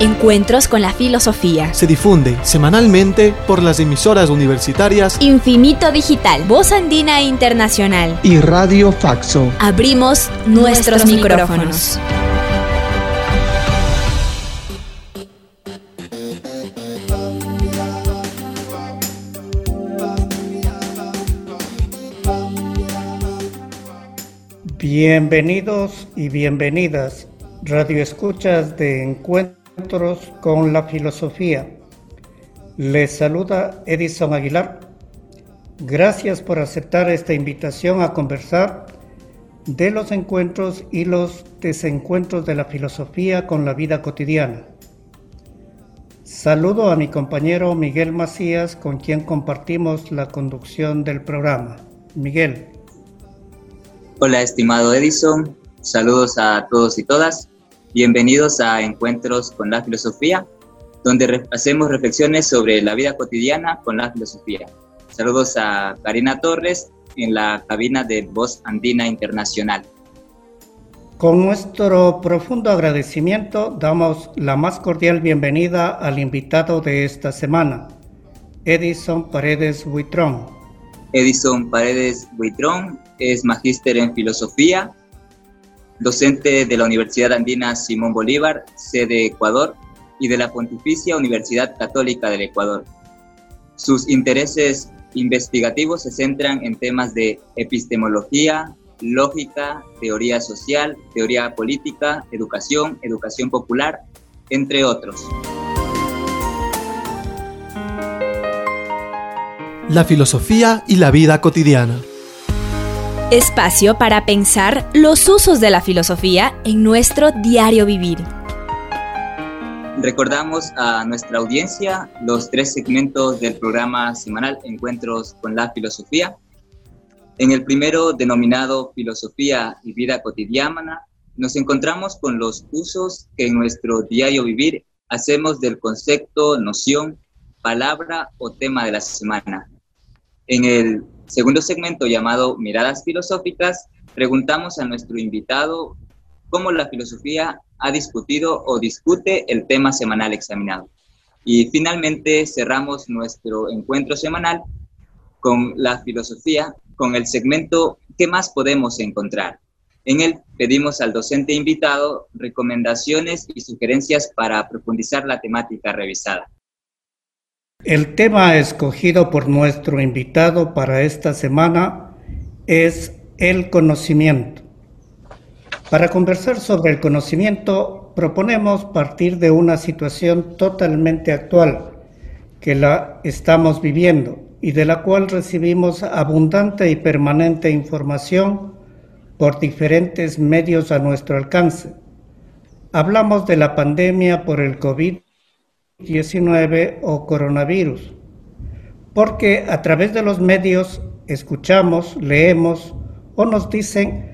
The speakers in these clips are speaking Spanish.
Encuentros con la Filosofía. Se difunde semanalmente por las emisoras universitarias Infinito Digital, Voz Andina Internacional. y Radio Faxo. Abrimos nuestros, micrófonos. Bienvenidos y bienvenidas, Radio Escuchas de Encuentros con la Filosofía. Les saluda Edison Aguilar. Gracias por aceptar esta invitación a conversar de los encuentros y los desencuentros de la filosofía con la vida cotidiana. Saludo a mi compañero Miguel Macías, con quien compartimos la conducción del programa. Miguel. Hola, estimado Edison. Saludos a todos y todas. Bienvenidos a Encuentros con la Filosofía, donde re- hacemos reflexiones sobre la vida cotidiana con la filosofía. Saludos a Karina Torres en la cabina de Voz Andina Internacional. Con nuestro profundo agradecimiento damos la más cordial bienvenida al invitado de esta semana, Edison Paredes Huitrón. Edison Paredes Buitrón es magíster en filosofía, docente de la Universidad Andina Simón Bolívar, sede Ecuador, y de la Pontificia Universidad Católica del Ecuador. Sus intereses investigativos se centran en temas de epistemología, lógica, teoría social, teoría política, educación, educación popular, entre otros. La filosofía y la vida cotidiana. Espacio para pensar los usos de la filosofía en nuestro diario vivir. Recordamos a nuestra audiencia los tres segmentos del programa semanal Encuentros con la Filosofía. En el primero, denominado Filosofía y Vida Cotidiana, nos encontramos con los usos que en nuestro diario vivir hacemos del concepto, noción, palabra o tema de la semana. En el segundo segmento llamado Miradas Filosóficas, preguntamos a nuestro invitado cómo la filosofía ha discutido o discute el tema semanal examinado. Y finalmente cerramos nuestro encuentro semanal con la filosofía, con el segmento ¿Qué más podemos encontrar? En él pedimos al docente invitado recomendaciones y sugerencias para profundizar la temática revisada. El tema escogido por nuestro invitado para esta semana es el conocimiento. Para conversar sobre el conocimiento, proponemos partir de una situación totalmente actual que la estamos viviendo y de la cual recibimos abundante y permanente información por diferentes medios a nuestro alcance. Hablamos de la pandemia por el COVID-19 o coronavirus, porque a través de los medios escuchamos, leemos o nos dicen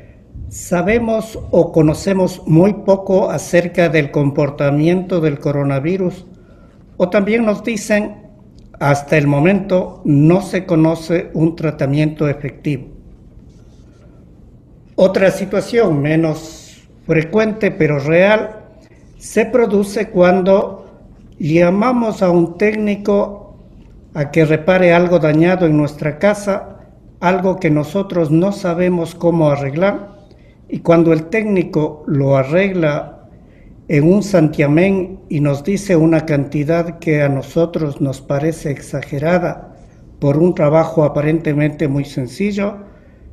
Sabemos o conocemos muy poco acerca del comportamiento del coronavirus o también nos dicen hasta el momento no se conoce un tratamiento efectivo. Otra situación menos frecuente pero real se produce cuando llamamos a un técnico a que repare algo dañado en nuestra casa, algo que nosotros no sabemos cómo arreglar y cuando el técnico lo arregla en un santiamén y nos dice una cantidad que a nosotros nos parece exagerada por un trabajo aparentemente muy sencillo,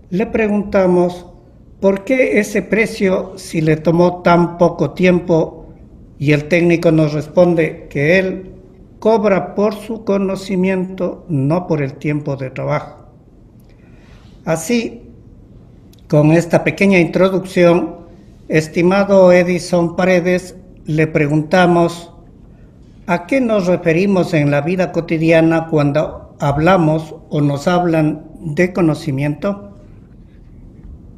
le preguntamos por qué ese precio si le tomó tan poco tiempo y el técnico nos responde que él cobra por su conocimiento, no por el tiempo de trabajo. Así, con esta pequeña introducción, estimado Edison Paredes, le preguntamos ¿a qué nos referimos en la vida cotidiana cuando hablamos o nos hablan de conocimiento?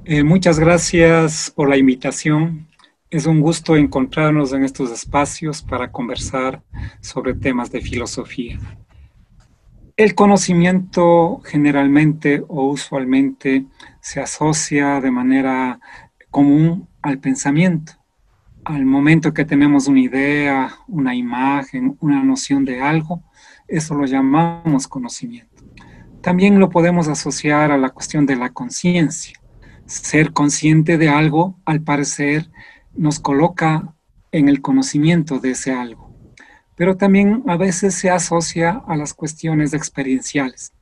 Eh, muchas gracias por la invitación. Es un gusto encontrarnos en estos espacios para conversar sobre temas de filosofía. El conocimiento generalmente o usualmente se asocia de manera común al pensamiento. Al momento que tenemos una idea, una imagen, una noción de algo, eso lo llamamos conocimiento. También lo podemos asociar a la cuestión de la conciencia ser consciente de algo, al parecer, nos coloca en el conocimiento de ese algo. Pero también a veces se asocia a las cuestiones experienciales.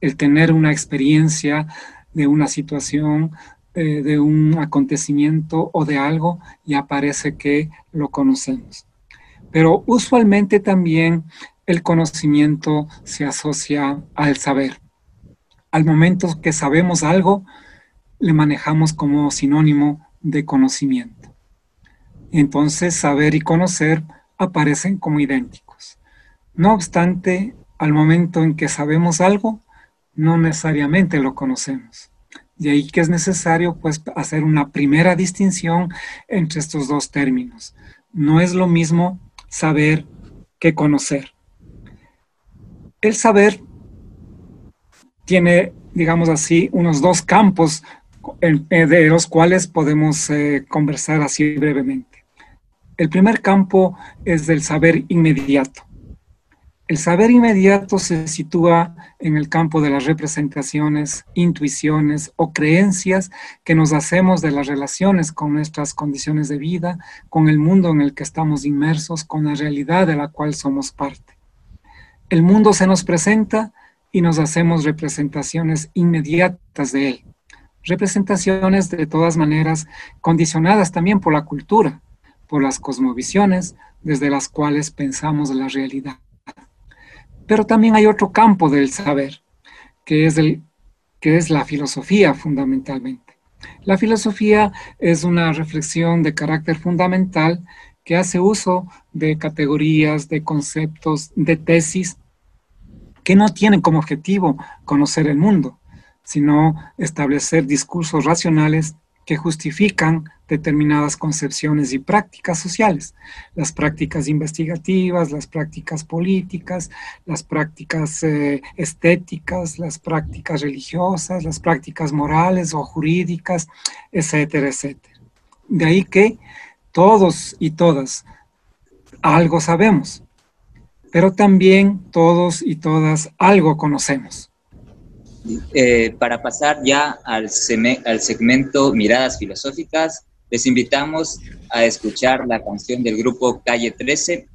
El tener una experiencia de una situación, eh, de un acontecimiento o de algo, ya parece que lo conocemos. Pero usualmente también el conocimiento se asocia al saber. Al momento que sabemos algo, le manejamos como sinónimo de conocimiento. Entonces, saber y conocer aparecen como idénticos. No obstante, al momento en que sabemos algo, no necesariamente lo conocemos. De ahí que es necesario pues hacer una primera distinción entre estos dos términos. No es lo mismo saber que conocer. El saber tiene, digamos así, unos dos campos eh, de los cuales podemos eh, conversar así brevemente. El primer campo es del saber inmediato. El saber inmediato se sitúa en el campo de las representaciones, intuiciones o creencias que nos hacemos de las relaciones con nuestras condiciones de vida, con el mundo en el que estamos inmersos, con la realidad de la cual somos parte. El mundo se nos presenta y nos hacemos representaciones inmediatas de él representaciones de todas maneras condicionadas también por la cultura, por las cosmovisiones desde las cuales pensamos la realidad. Pero también hay otro campo del saber, que es, el, que es la filosofía fundamentalmente. La filosofía es una reflexión de carácter fundamental que hace uso de categorías, de conceptos, de tesis que no tienen como objetivo conocer el mundo, sino establecer discursos racionales que justifican determinadas concepciones y prácticas sociales, las prácticas investigativas, las prácticas políticas, las prácticas eh, estéticas, las prácticas religiosas, las prácticas morales o jurídicas, etcétera, etcétera. De ahí que todos y todas algo sabemos, pero también todos y todas algo conocemos. Eh, para pasar ya al, al segmento Miradas Filosóficas, les invitamos a escuchar la canción del grupo Calle 13,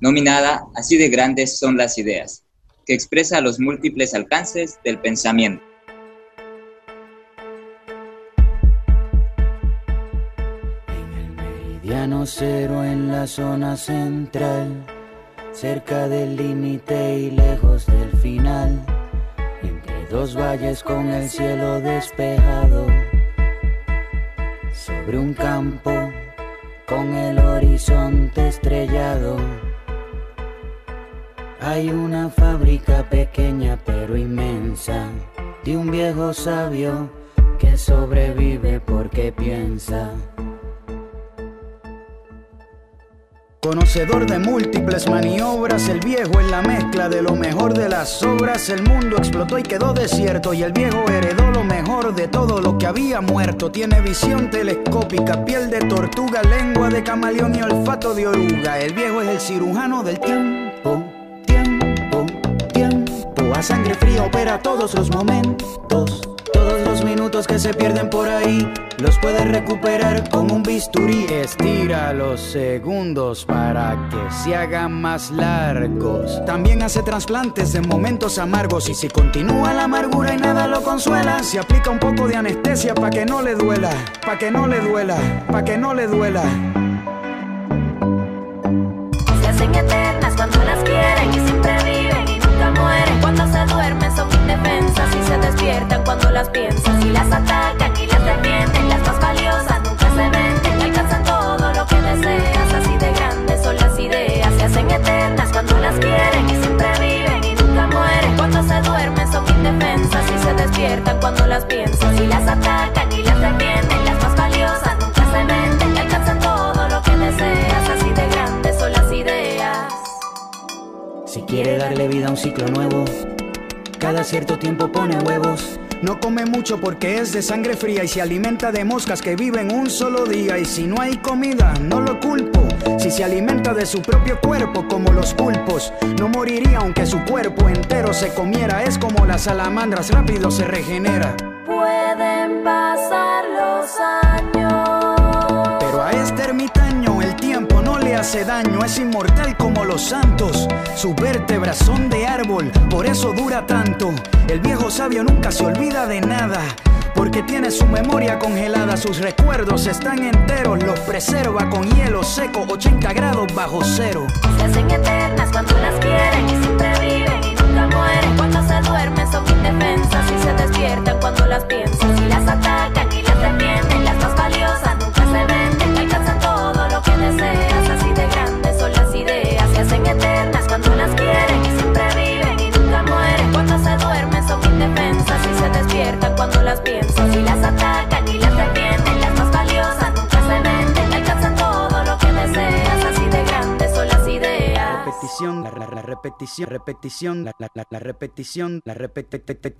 nominada Así de grandes son las ideas, que expresa los múltiples alcances del pensamiento. Meridiano cero en la zona central, cerca del límite y lejos del final dos valles con el cielo despejado, sobre un campo con el horizonte estrellado. Hay una fábrica pequeña pero inmensa de un viejo sabio que sobrevive porque piensa. Conocedor de múltiples maniobras, el viejo en la mezcla de lo mejor de las obras. El mundo explotó y quedó desierto y el viejo heredó lo mejor de todo lo que había muerto. Tiene visión telescópica, piel de tortuga, lengua de camaleón y olfato de oruga. El viejo es el cirujano del tiempo, tiempo, tiempo. A sangre fría opera todos los momentos minutos que se pierden por ahí los puedes recuperar con un bisturí. Estira los segundos para que se hagan más largos. También hace trasplantes en momentos amargos. Y si continúa la amargura y nada lo consuela, se aplica un poco de anestesia para que no le duela, para que no le duela, para que no le duela. las piensan. Si las atacan y las defienden, las más valiosas nunca se venden. Alcanzan todo lo que deseas, así de grandes son las ideas. Se hacen eternas cuando las quieren y siempre viven y nunca mueren. Cuando se duermen son indefensas y se despiertan cuando las piensan. Si las atacan y las defienden, las más valiosas nunca se venden. Alcanzan todo lo que deseas, así de grandes son las ideas. Si quiere darle vida a un ciclo nuevo, cada cierto tiempo pone huevos. No come mucho porque es de sangre fría y se alimenta de moscas que viven un solo día. Y si no hay comida, no lo culpo. Si se alimenta de su propio cuerpo como los pulpos, no moriría aunque su cuerpo entero se comiera. Es como las salamandras, rápido se regenera. Pueden pasar los años. Pero a este no hace daño, es inmortal como los santos. Sus vértebras son de árbol, por eso dura tanto. El viejo sabio nunca se olvida de nada. Porque tiene su memoria congelada, sus recuerdos están enteros, los preserva con hielo seco, 80 grados bajo cero. Se hacen eternas cuando las quieren y siempre viven y nunca mueren. Cuando se duermen son indefensas y se despiertan cuando las piensan. Si las atacan y las defienden, la, la- repetición, repetición, la, la- la- repetición, la repetición.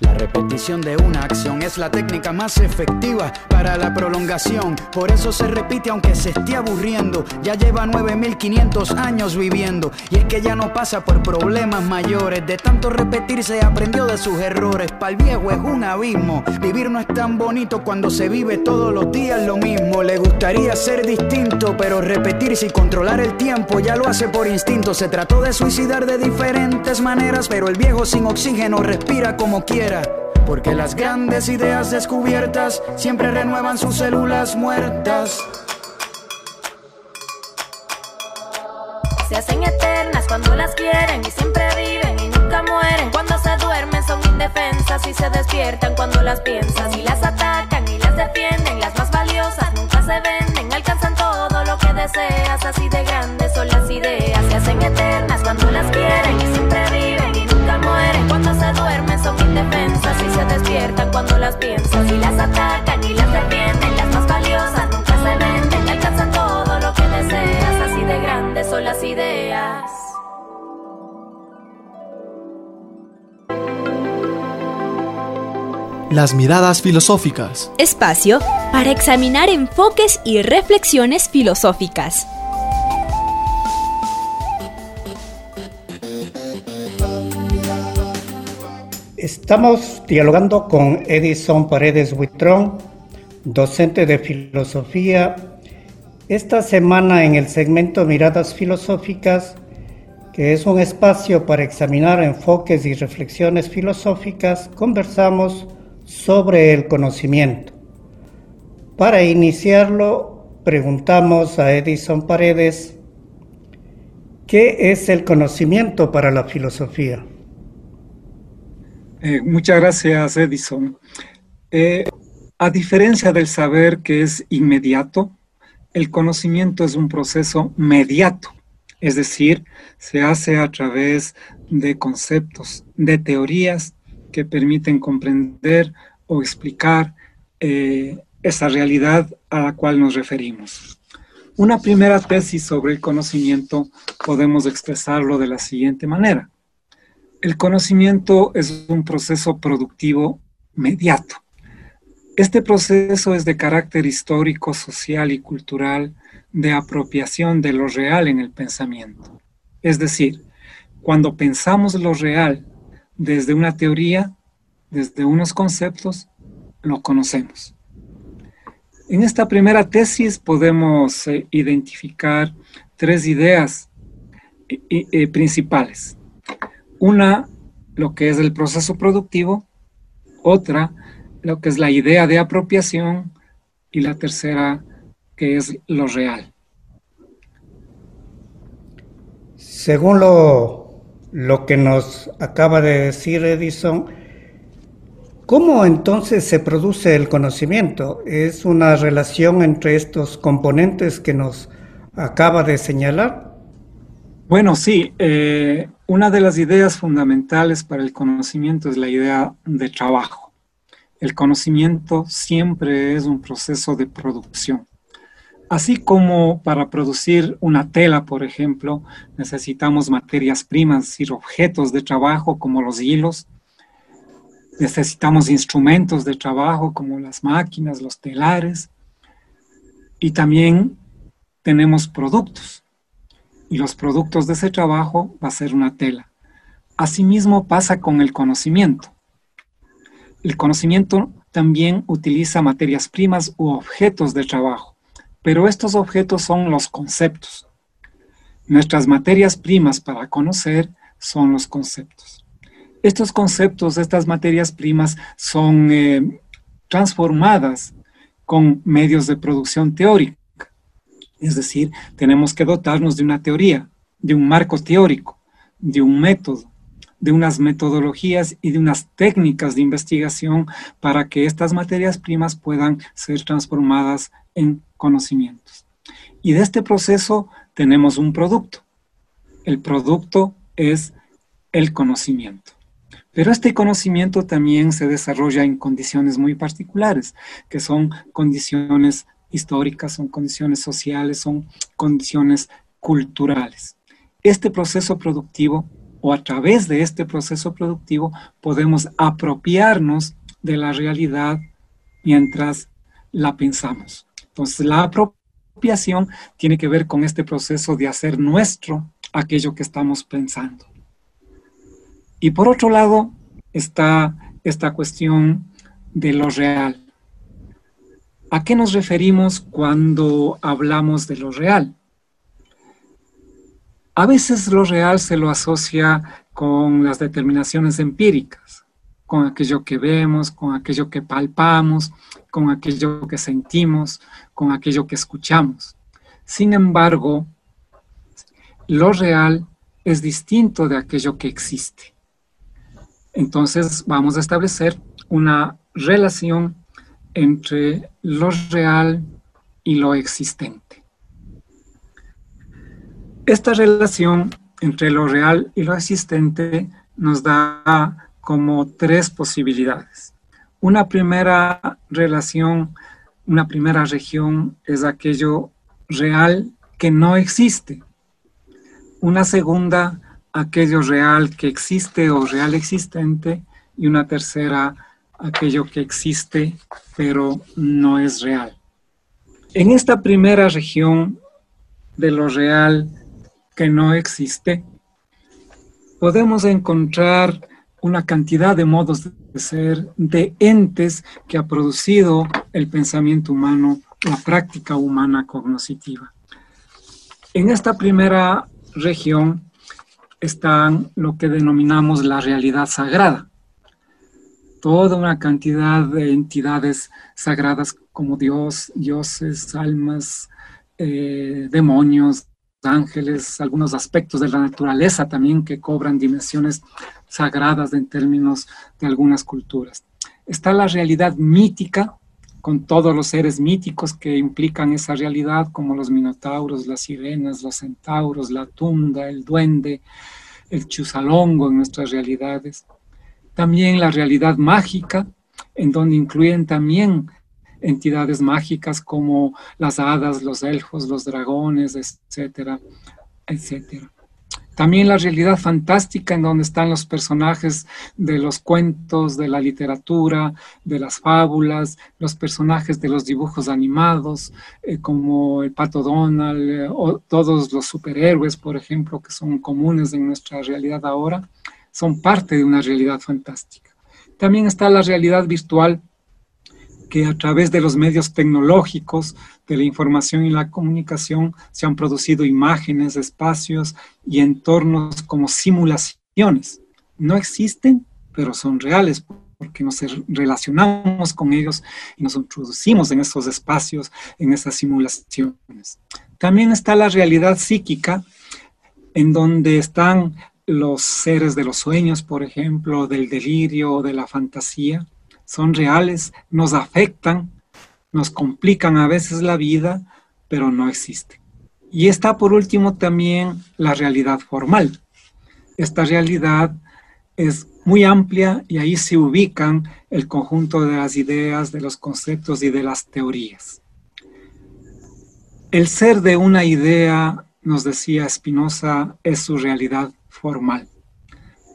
La repetición de una acción es la técnica más efectiva para la prolongación. Por eso se repite aunque se esté aburriendo. Ya lleva 9500 años viviendo. Y es que ya no pasa por problemas mayores. De tanto repetir se aprendió de sus errores. Para el viejo es un abismo. Vivir no es tan bonito cuando se vive todos los días lo mismo. Le gustaría ser distinto, pero repetirse y controlar el tiempo ya lo hace por instinto. Se trató de suicidar de diferentes maneras, pero el viejo sin oxígeno respira como quiera. Porque las grandes ideas descubiertas siempre renuevan sus células muertas. Se hacen eternas cuando las quieren y siempre viven y nunca mueren. Cuando se duermen son indefensas y se despiertan cuando las piensan. Y las atacan y las defienden, las más las quieren y siempre viven y nunca mueren. Cuando se duermen son indefensas y se despiertan cuando las piensan. Y las atacan y las defienden, las más valiosas nunca se venden. Alcanzan todo lo que deseas, así de grandes son las ideas. Las miradas filosóficas. Espacio para examinar enfoques y reflexiones filosóficas. Estamos dialogando con Edison Paredes Huitrón, docente de filosofía. Esta semana en el segmento Miradas Filosóficas, que es un espacio para examinar enfoques y reflexiones filosóficas, conversamos sobre el conocimiento. Para iniciarlo, preguntamos a Edison Paredes, ¿qué es el conocimiento para la filosofía? Eh, muchas gracias, Edison. Eh, a diferencia del saber que es inmediato, el conocimiento es un proceso mediato, es decir, se hace a través de conceptos, de teorías que permiten comprender o explicar eh, esa realidad a la cual nos referimos. Una primera tesis sobre el conocimiento podemos expresarlo de la siguiente manera. El conocimiento es un proceso productivo mediato. Este proceso es de carácter histórico, social y cultural de apropiación de lo real en el pensamiento. Es decir, cuando pensamos lo real desde una teoría, desde unos conceptos, lo conocemos. En esta primera tesis podemos eh, identificar tres ideas eh, eh, principales. Una, lo que es el proceso productivo, otra, lo que es la idea de apropiación y la tercera, que es lo real. Según lo, lo que nos acaba de decir Edison, ¿cómo entonces se produce el conocimiento? ¿Es una relación entre estos componentes que nos acaba de señalar? Bueno, sí, eh, una de las ideas fundamentales para el conocimiento es la idea de trabajo. El conocimiento siempre es un proceso de producción. Así como para producir una tela, por ejemplo, necesitamos materias primas y objetos de trabajo como los hilos, necesitamos instrumentos de trabajo como las máquinas, los telares, y también tenemos productos. Y los productos de ese trabajo va a ser una tela. Asimismo pasa con el conocimiento. El conocimiento también utiliza materias primas u objetos de trabajo pero estos objetos son los conceptos. Nuestras materias primas para conocer son los conceptos. Estos conceptos, estas materias primas son eh, transformadas con medios de producción teórica. Es decir, tenemos que dotarnos de una teoría, de un marco teórico, de un método, de unas metodologías y de unas técnicas de investigación para que estas materias primas puedan ser transformadas en conocimientos. Y de este proceso tenemos un producto. El producto es el conocimiento. Pero este conocimiento también se desarrolla en condiciones muy particulares, que son condiciones históricas, son condiciones sociales, son condiciones culturales. Este proceso productivo o a través de este proceso productivo podemos apropiarnos de la realidad mientras la pensamos. Entonces, la apropiación tiene que ver con este proceso de hacer nuestro aquello que estamos pensando. Y por otro lado está esta cuestión de lo real. ¿A qué nos referimos cuando hablamos de lo real? A veces lo real se lo asocia con las determinaciones empíricas, con aquello que vemos, con aquello que palpamos, con aquello que sentimos, con aquello que escuchamos. Sin embargo, lo real es distinto de aquello que existe. Entonces vamos a establecer una relación entre lo real y lo existente. Esta relación entre lo real y lo existente nos da como tres posibilidades. Una primera relación, una primera región es aquello real que no existe. Una segunda, aquello real que existe o real existente. Y una tercera, aquello que existe pero no es real. En esta primera región de lo real que no existe, podemos encontrar una cantidad de modos de ser, de entes que ha producido el pensamiento humano, la práctica humana cognoscitiva. En esta primera región están lo que denominamos la realidad sagrada. Toda una cantidad de entidades sagradas como Dios, dioses, almas, eh, demonios, ángeles, algunos aspectos de la naturaleza también que cobran dimensiones sagradas en términos de algunas culturas. Está la realidad mítica, con todos los seres míticos que implican esa realidad, como los minotauros, las sirenas, los centauros, la tunda, el duende, el chusalongo en nuestras realidades. También la realidad mágica, en donde incluyen también entidades mágicas como las hadas, los elfos, los dragones, etcétera, etcétera. También la realidad fantástica en donde están los personajes de los cuentos, de la literatura, de las fábulas, los personajes de los dibujos animados, eh, como el Pato Donald, eh, o todos los superhéroes, por ejemplo, que son comunes en nuestra realidad ahora, son parte de una realidad fantástica. También está la realidad virtual que a través de los medios tecnológicos, de la información y la comunicación, se han producido imágenes, espacios y entornos como simulaciones. No existen, pero son reales porque nos relacionamos con ellos y nos introducimos en esos espacios, en esas simulaciones. También está la realidad psíquica, en donde están los seres de los sueños, por ejemplo, del delirio o de la fantasía, son reales, nos afectan, nos complican a veces la vida, pero no existen. Y está por último también la realidad formal. Esta realidad es muy amplia y ahí se ubican el conjunto de las ideas, de los conceptos y de las teorías. El ser de una idea, nos decía Spinoza, es su realidad formal.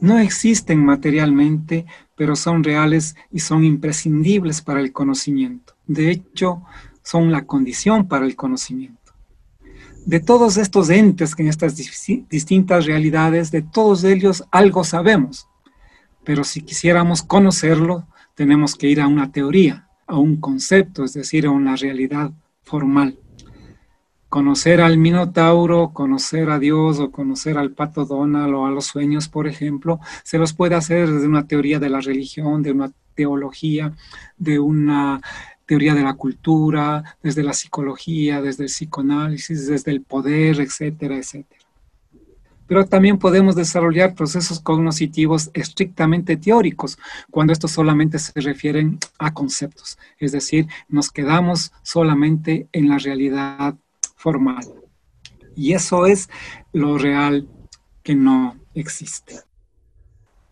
No existen materialmente, pero son reales y son imprescindibles para el conocimiento. De hecho, son la condición para el conocimiento. De todos estos entes que en estas distintas realidades, de todos ellos algo sabemos, pero si quisiéramos conocerlo, tenemos que ir a una teoría, a un concepto, es decir, a una realidad formal conocer al Minotauro, conocer a Dios o conocer al Pato Donald o a los sueños, por ejemplo, se los puede hacer desde una teoría de la religión, de una teología, de una teoría de la cultura, desde la psicología, desde el psicoanálisis, desde el poder, etcétera, etcétera. Pero también podemos desarrollar procesos cognitivos estrictamente teóricos, cuando estos solamente se refieren a conceptos. Es decir, nos quedamos solamente en la realidad formal. Y eso es lo real que no existe.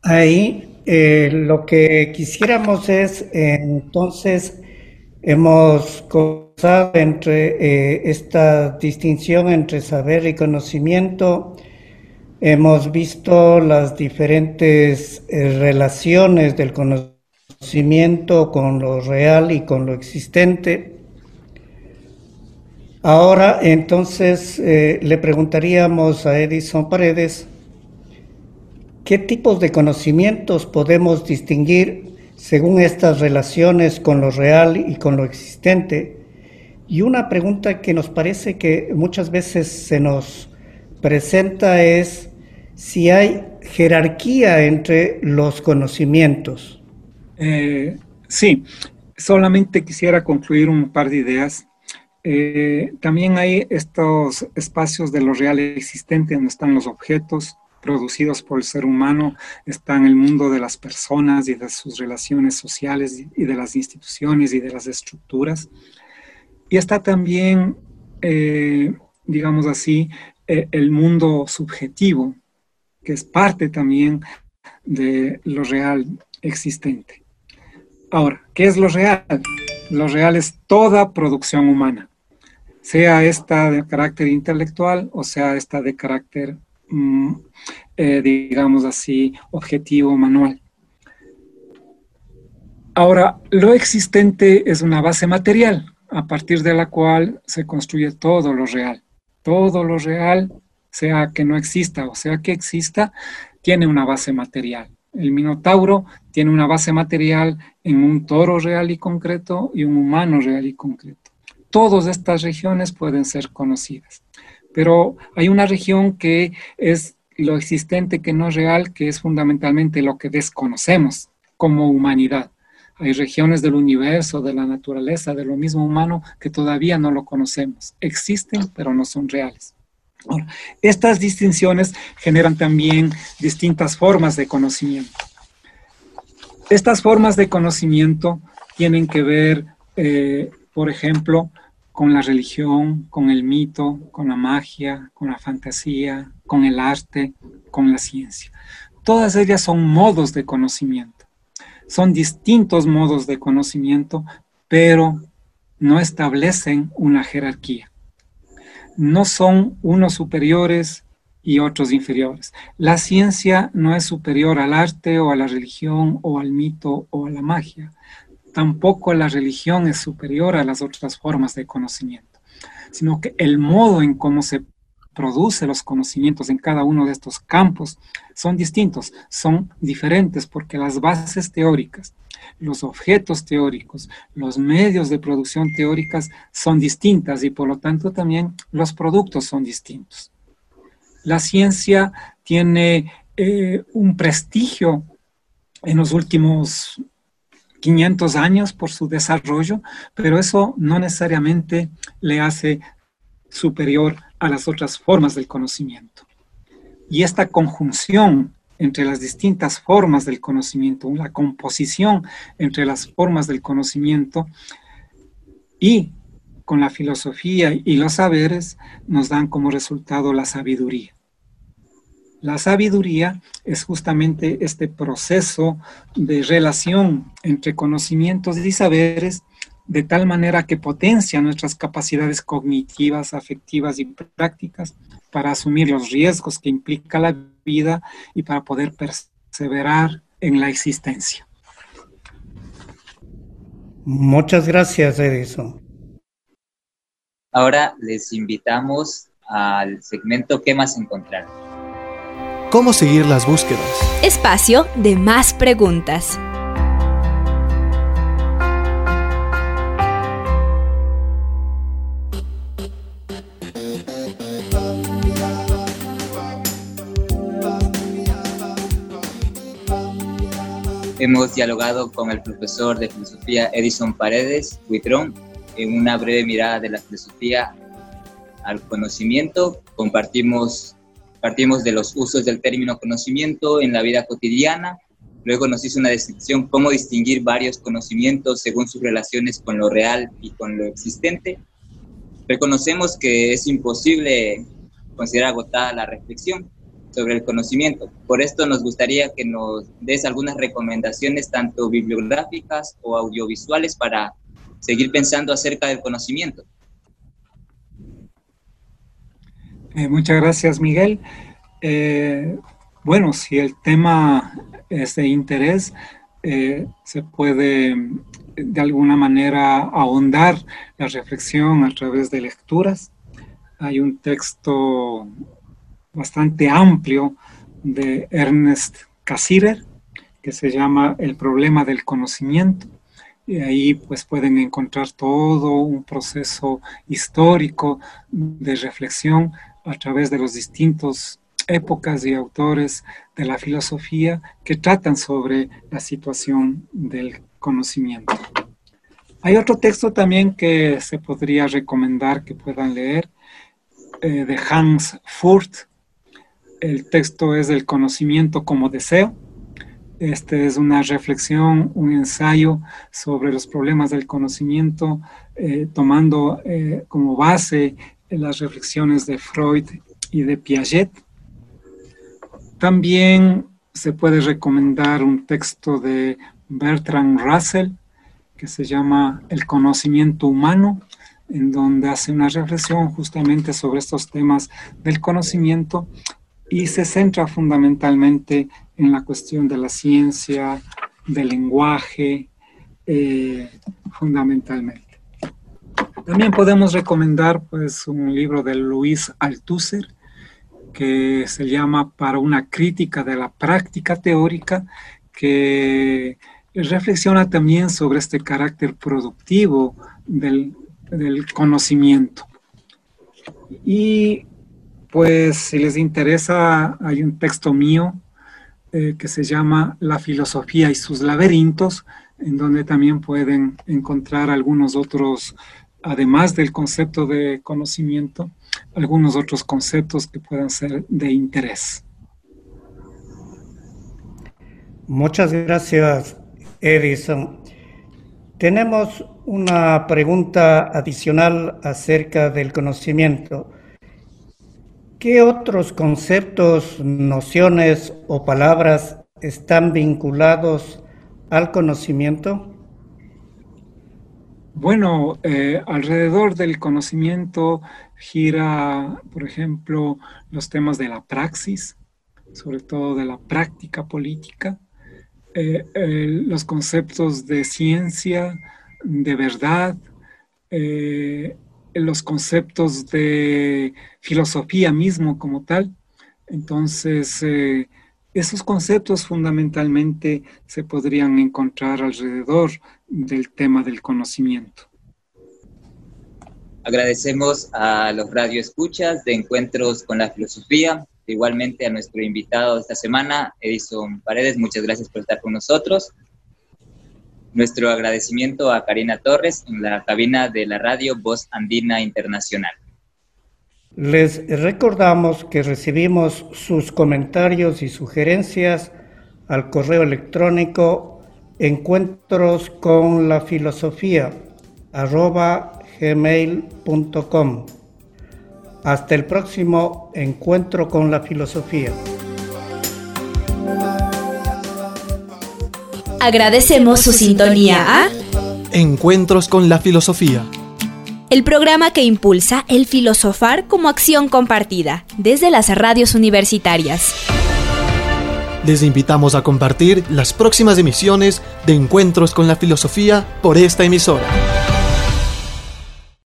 Ahí eh, lo que quisiéramos es, entonces, hemos causado entre eh, esta distinción entre saber y conocimiento, hemos visto las diferentes eh, relaciones del conocimiento con lo real y con lo existente, Ahora, entonces, eh, le preguntaríamos a Edison Paredes, ¿qué tipos de conocimientos podemos distinguir según estas relaciones con lo real y con lo existente? Y una pregunta que nos parece que muchas veces se nos presenta es si hay jerarquía entre los conocimientos. Eh, sí, solamente quisiera concluir un par de ideas eh, también hay estos espacios de lo real existente donde están los objetos producidos por el ser humano, está en el mundo de las personas y de sus relaciones sociales y de las instituciones y de las estructuras. Y está también, eh, digamos así, eh, el mundo subjetivo, que es parte también de lo real existente. Ahora, ¿qué es lo real? Lo real es toda producción humana sea esta de carácter intelectual o sea esta de carácter, mm, eh, digamos así, objetivo, manual. Ahora, lo existente es una base material a partir de la cual se construye todo lo real. Todo lo real, sea que no exista o sea que exista, tiene una base material. El Minotauro tiene una base material en un toro real y concreto y un humano real y concreto todas estas regiones pueden ser conocidas. Pero hay una región que es lo existente que no es real, que es fundamentalmente lo que desconocemos como humanidad. Hay regiones del universo, de la naturaleza, de lo mismo humano, que todavía no lo conocemos. Existen, pero no son reales. estas distinciones generan también distintas formas de conocimiento. Estas formas de conocimiento tienen que ver, eh, por ejemplo, con la religión, con el mito, con la magia, con la fantasía, con el arte, con la ciencia. Todas ellas son modos de conocimiento. Son distintos modos de conocimiento, pero no establecen una jerarquía. No son unos superiores y otros inferiores. La ciencia no es superior al arte o a la religión o al mito o a la magia tampoco la religión es superior a las otras formas de conocimiento, sino que el modo en cómo se produce los conocimientos en cada uno de estos campos son distintos, son diferentes porque las bases teóricas, los objetos teóricos, los medios de producción teóricas son distintas y por lo tanto también los productos son distintos. La ciencia tiene eh, un prestigio en los últimos 500 años por su desarrollo, pero eso no necesariamente le hace superior a las otras formas del conocimiento. Y esta conjunción entre las distintas formas del conocimiento, la composición entre las formas del conocimiento y con la filosofía y los saberes nos dan como resultado la sabiduría. La sabiduría es justamente este proceso de relación entre conocimientos y saberes de tal manera que potencia nuestras capacidades cognitivas, afectivas y prácticas para asumir los riesgos que implica la vida y para poder perseverar en la existencia. Muchas gracias, Edison. Ahora les invitamos al segmento ¿Qué más encontrar? ¿Cómo seguir las búsquedas? Espacio de más preguntas. Hemos dialogado con el profesor de filosofía Edison Paredes Huitrón en una breve mirada de la filosofía al conocimiento. Compartimos partimos de los usos del término conocimiento en la vida cotidiana. Luego nos hizo una descripción cómo distinguir varios conocimientos según sus relaciones con lo real y con lo existente. Reconocemos que es imposible considerar agotada la reflexión, sobre el conocimiento. Por esto nos gustaría que nos des algunas recomendaciones, tanto bibliográficas o audiovisuales, para seguir pensando acerca del conocimiento. Eh, muchas gracias, Miguel. Eh, bueno, si el tema es de interés, eh, se puede de alguna manera ahondar la reflexión a través de lecturas. Hay un texto bastante amplio de Ernest Cassirer, que se llama El problema del conocimiento. Y ahí pues pueden encontrar todo un proceso histórico de reflexión a través de los distintos épocas y autores de la filosofía que tratan sobre la situación del conocimiento. Hay otro texto también que se podría recomendar que puedan leer, eh, de Hans Furt, el texto es El conocimiento como deseo. Este es una reflexión, un ensayo sobre los problemas del conocimiento, eh, tomando eh, como base las reflexiones de Freud y de Piaget. También se puede recomendar un texto de Bertrand Russell que se llama El conocimiento humano, en donde hace una reflexión justamente sobre estos temas del conocimiento y se centra fundamentalmente en la cuestión de la ciencia, del lenguaje, eh, fundamentalmente. También podemos recomendar pues, un libro de Luis Althusser que se llama Para una crítica de la práctica teórica, que reflexiona también sobre este carácter productivo del, conocimiento. Y pues si les interesa, hay un texto mío eh, que se llama La filosofía y sus laberintos, en donde también pueden encontrar algunos otros, además del concepto de conocimiento, algunos otros conceptos que puedan ser de interés. Muchas gracias, Edison. Tenemos una pregunta adicional acerca del conocimiento. ¿Qué otros conceptos, nociones o palabras están vinculados al conocimiento? Bueno, eh, alrededor del conocimiento gira, por ejemplo, los temas de la praxis, sobre todo de la práctica política, eh, los conceptos de ciencia, de verdad, eh, los conceptos de filosofía mismo como tal. Entonces, esos conceptos fundamentalmente se podrían encontrar alrededor del tema del conocimiento. Agradecemos a los radioescuchas de Encuentros con la Filosofía, igualmente a nuestro invitado de esta semana, Edison Paredes. Muchas gracias por estar con nosotros. Nuestro agradecimiento a Karina Torres en la cabina de la radio Voz Andina Internacional. Les recordamos que recibimos sus comentarios y sugerencias al correo electrónico encuentros con la filosofía arroba gmail.com. Hasta el próximo encuentro con la filosofía. Agradecemos su sintonía a Encuentros con la Filosofía. El programa que impulsa el filosofar como acción compartida desde las radios universitarias. Les invitamos a compartir las próximas emisiones de Encuentros con la Filosofía por esta emisora.